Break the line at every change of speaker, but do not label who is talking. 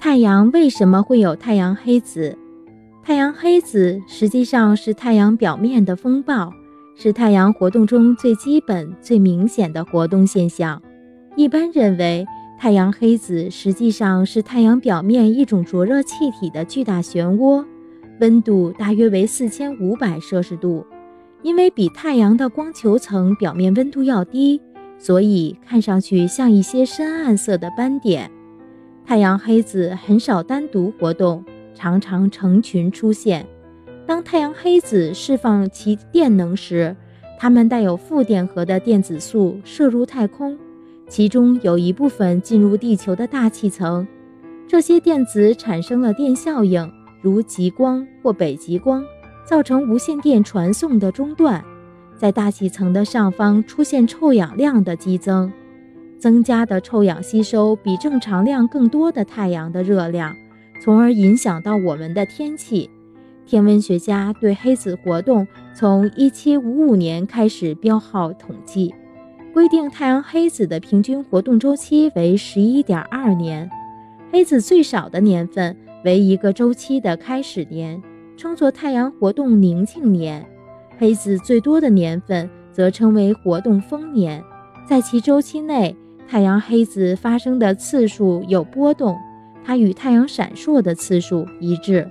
太阳为什么会有太阳黑子？太阳黑子实际上是太阳表面的风暴，是太阳活动中最基本、最明显的活动现象。一般认为，太阳黑子实际上是太阳表面一种灼热气体的巨大漩涡，温度大约为四千五百摄氏度。因为比太阳的光球层表面温度要低，所以看上去像一些深暗色的斑点。太阳黑子很少单独活动，常常成群出现。当太阳黑子释放其电能时，它们带有负电荷的电子束射入太空，其中有一部分进入地球的大气层。这些电子产生了电效应，如极光或北极光。造成无线电传送的中断，在大气层的上方出现臭氧量的激增，增加的臭氧吸收比正常量更多的太阳的热量，从而影响到我们的天气。天文学家对黑子活动从1755年开始标号统计，规定太阳黑子的平均活动周期为11.2年，黑子最少的年份为一个周期的开始年。称作太阳活动宁静年，黑子最多的年份则称为活动丰年。在其周期内，太阳黑子发生的次数有波动，它与太阳闪烁的次数一致。